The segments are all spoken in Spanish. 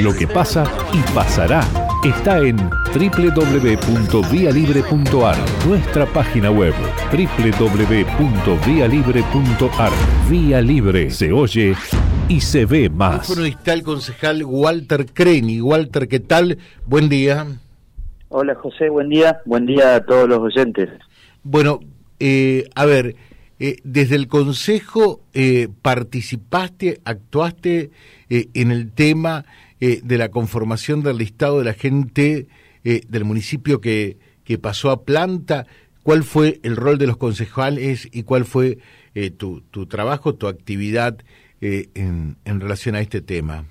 Lo que pasa y pasará está en www.vialibre.ar, nuestra página web www.vialibre.ar. Vía Libre se oye y se ve más. Bueno, está el concejal Walter Creni. Walter, ¿qué tal? Buen día. Hola José, buen día. Buen día a todos los oyentes. Bueno, eh, a ver, eh, desde el Consejo eh, participaste, actuaste en el tema de la conformación del listado de la gente del municipio que, que pasó a planta. ¿Cuál fue el rol de los concejales y cuál fue tu, tu trabajo, tu actividad en, en relación a este tema?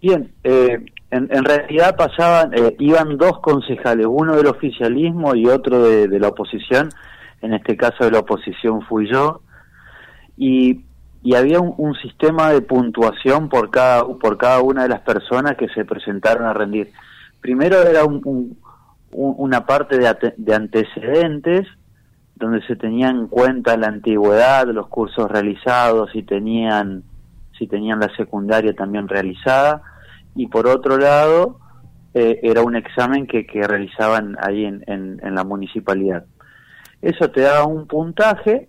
Bien, en, en, realidad pasaban, iban dos concejales, uno del oficialismo y otro de la oposición, en este caso de la oposición fui yo, y, y había un, sistema de puntuación por cada, por cada una de las personas que se presentaron a rendir. Primero era un, una parte de, de antecedentes, donde se tenía en cuenta la antigüedad, los cursos realizados, si tenían, si tenían la secundaria también realizada, y por otro lado, eh, era un examen que, que realizaban ahí en, en la municipalidad. Eso te daba un puntaje,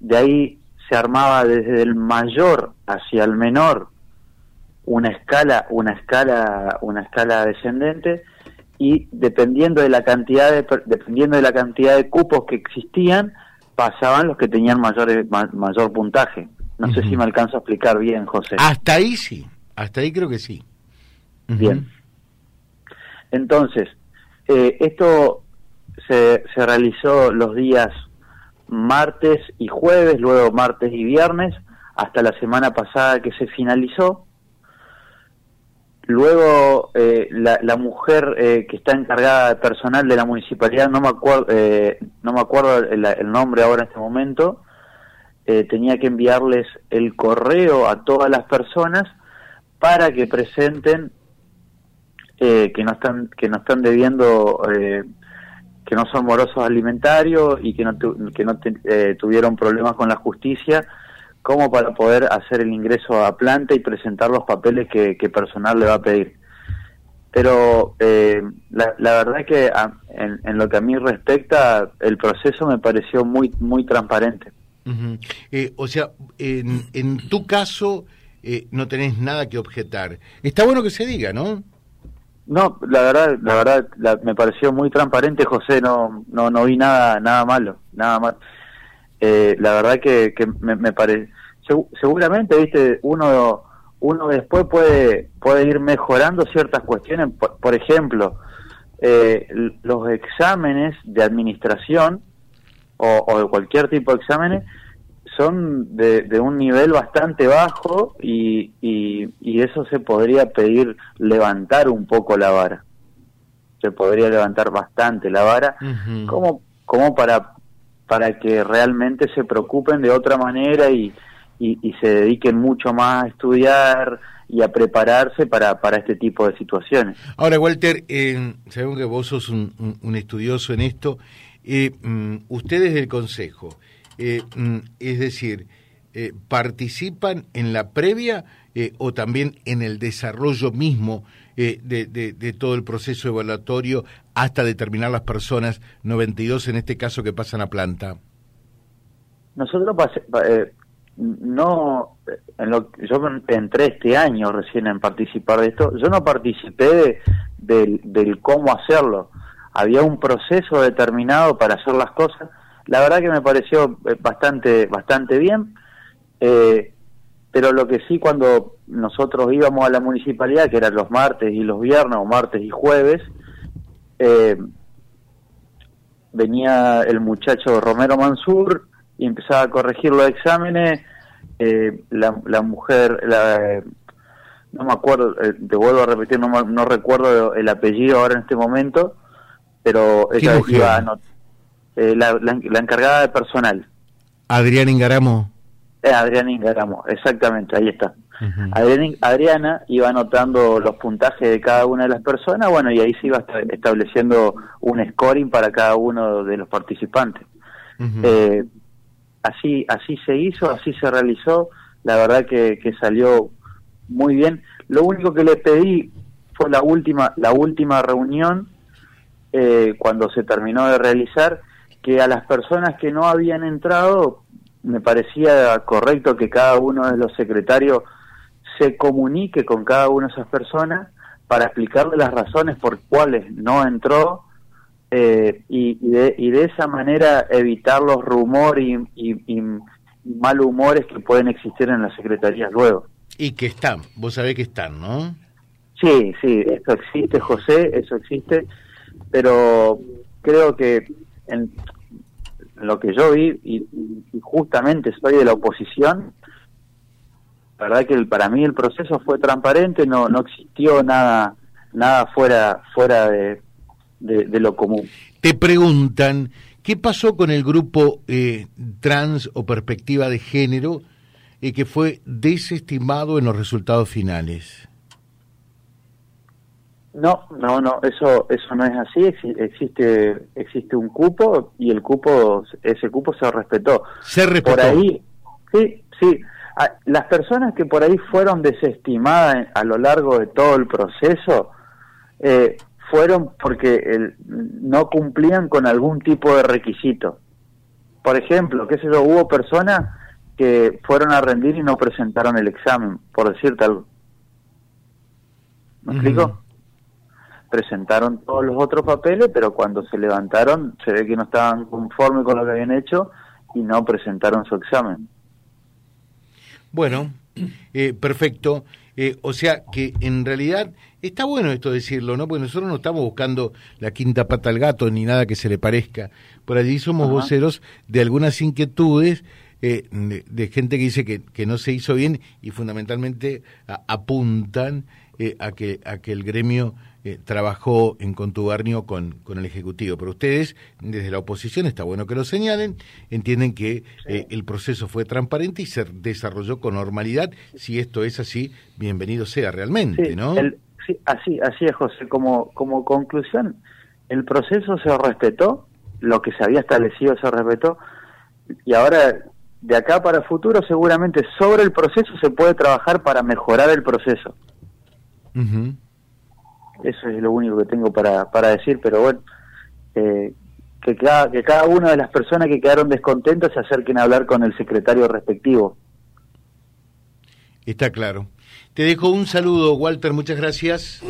de ahí se armaba desde el mayor hacia el menor una escala, una escala, una escala descendente y dependiendo de la cantidad de dependiendo de la cantidad de cupos que existían pasaban los que tenían mayor mayor puntaje. No sé si me alcanzo a explicar bien, José. Hasta ahí sí, hasta ahí creo que sí. Bien. Entonces, eh, esto se, se realizó los días martes y jueves, luego martes y viernes, hasta la semana pasada que se finalizó. Luego eh, la, la, mujer eh, que está encargada personal de la municipalidad, no me acuerdo, eh, no me acuerdo el, el, nombre ahora en este momento, eh, tenía que enviarles el correo a todas las personas para que presenten eh, que no están que no están debiendo eh, que no son morosos alimentarios y que no, que no eh, tuvieron problemas con la justicia, como para poder hacer el ingreso a planta y presentar los papeles que, personal le va a pedir. Pero eh, la, verdad es que en, lo que a mí respecta, el proceso me pareció muy, muy transparente. Eh, o sea, en, en tu caso no tenés nada que objetar. Está bueno que se diga, ¿no? No, la verdad, la verdad, me pareció muy transparente, José. No, no, no vi nada, nada malo, nada mal. Eh, la verdad que, que me, me parece, seguramente, viste, uno, uno después puede, puede ir mejorando ciertas cuestiones. Por, ejemplo, eh, los exámenes de administración o, o de cualquier tipo de exámenes son de, un nivel bastante bajo y, y, eso se podría pedir levantar un poco la vara. Se podría levantar bastante la vara, como, como para, para que realmente se preocupen de otra manera y, y, se dediquen mucho más a estudiar y a prepararse para, para este tipo de situaciones. Ahora, Walter, eh, sabemos que vos sos un, un, estudioso en esto. Eh, mm, ustedes del Consejo, eh, mm, es decir, eh, participan en la previa eh, o también en el desarrollo mismo de, de, todo el proceso evaluatorio hasta determinar las personas, 92 en este caso, que pasan a planta? Nosotros no, en lo, yo entré este año recién en participar de esto, yo no participé del, del cómo hacerlo, había un proceso determinado para hacer las cosas la verdad que me pareció eh, bastante, bastante bien, eh, pero lo que sí cuando nosotros íbamos a la municipalidad, que eran los martes y los viernes, o martes y jueves, eh, venía el muchacho Romero Mansur y empezaba a corregir los exámenes, la, la, mujer, la, no me acuerdo, te vuelvo a repetir, no, no recuerdo el apellido ahora en este momento, pero ella iba a eh, la, encargada de personal. Adriana Ingaramo. Eh, Adriana Ingaramo, exactamente, ahí está. Adriana, iba anotando los puntajes de cada una de las personas, bueno, y ahí se iba estableciendo un scoring para cada uno de los participantes. eh, así, así se hizo, así se realizó, la verdad que, que salió muy bien. lo único que le pedí fue la última, la última reunión, eh, cuando se terminó de realizar, que a las personas que no habían entrado, me parecía correcto que cada uno de los secretarios se comunique con cada una de esas personas para explicarle las razones por cuales no entró eh, y, de, y, de, esa manera evitar los rumores y, y, mal humores que pueden existir en las secretarías luego. Y que están, vos sabés que están, ¿no? Sí, sí, eso existe, José, eso existe, pero creo que en lo que yo vi, y, justamente soy de la oposición, verdad que para mí el proceso fue transparente, no, no existió nada, nada fuera, fuera de, de, lo común. Te preguntan, ¿qué pasó con el grupo eh, trans o perspectiva de género y que fue desestimado en los resultados finales? No, no, no, eso eso no es así. Existe existe un cupo y el cupo ese cupo se respetó. Se respetó. Por ahí, sí, sí. Las personas que por ahí fueron desestimadas a lo largo de todo el proceso eh, fueron porque el, no cumplían con algún tipo de requisito. Por ejemplo, qué sé yo, hubo personas que fueron a rendir y no presentaron el examen, por decirte algo. ¿Me explico? Presentaron todos los otros papeles, pero cuando se levantaron se ve que no estaban conformes con lo que habían hecho y no presentaron su examen. Bueno, eh, perfecto. Eh, o sea que en realidad está bueno esto decirlo, ¿no? Porque nosotros no estamos buscando la quinta pata al gato ni nada que se le parezca. Por allí somos voceros de algunas inquietudes eh, de, gente que dice que, que, no se hizo bien y fundamentalmente apuntan eh, a, que, a que el gremio eh, trabajó en contubernio con, con el Ejecutivo. Pero ustedes, desde la oposición, está bueno que lo señalen, entienden que eh, el proceso fue transparente y se desarrolló con normalidad. Si esto es así, bienvenido sea realmente, ¿no? sí, así, así es, José. Como, como conclusión, el proceso se respetó, lo que se había establecido se respetó, y ahora de acá para el futuro seguramente sobre el proceso se puede trabajar para mejorar el proceso. Eso es lo único que tengo para, para decir, pero bueno, eh, que, cada, que cada una de las personas que quedaron descontentas se acerquen a hablar con el secretario respectivo. Está claro. Te dejo un saludo, Walter, muchas gracias.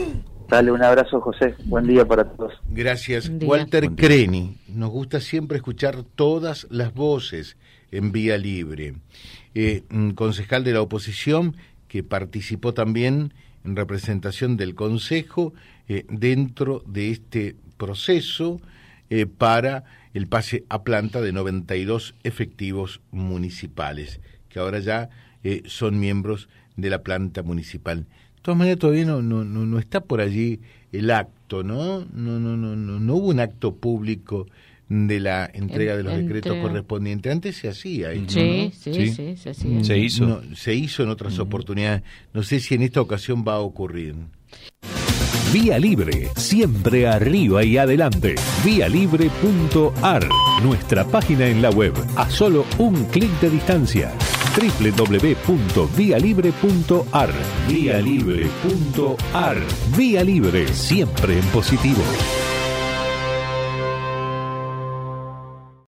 Dale un abrazo, José. Buen día para todos. Gracias. Walter Creni. Nos gusta siempre escuchar todas las voces en vía libre. Eh, concejal de la oposición que participó también en representación del Consejo eh, dentro de este proceso eh, para el pase a planta de 92 efectivos municipales, que ahora ya eh, son miembros de la planta municipal. De todas maneras, todavía no, no, no, está por allí el acto, ¿no? No, no, no, no, no hubo un acto público de la entrega de los decretos correspondientes. Antes se hacía. Sí, sí, sí, se hacía. Se hizo. se hizo en otras oportunidades. No sé si en esta ocasión va a ocurrir. Vía Libre, siempre arriba y adelante. Vialibre.ar, nuestra página en la web, a solo un clic de distancia. www.vialibre.ar. Vialibre.ar. Vía Libre, siempre en positivo.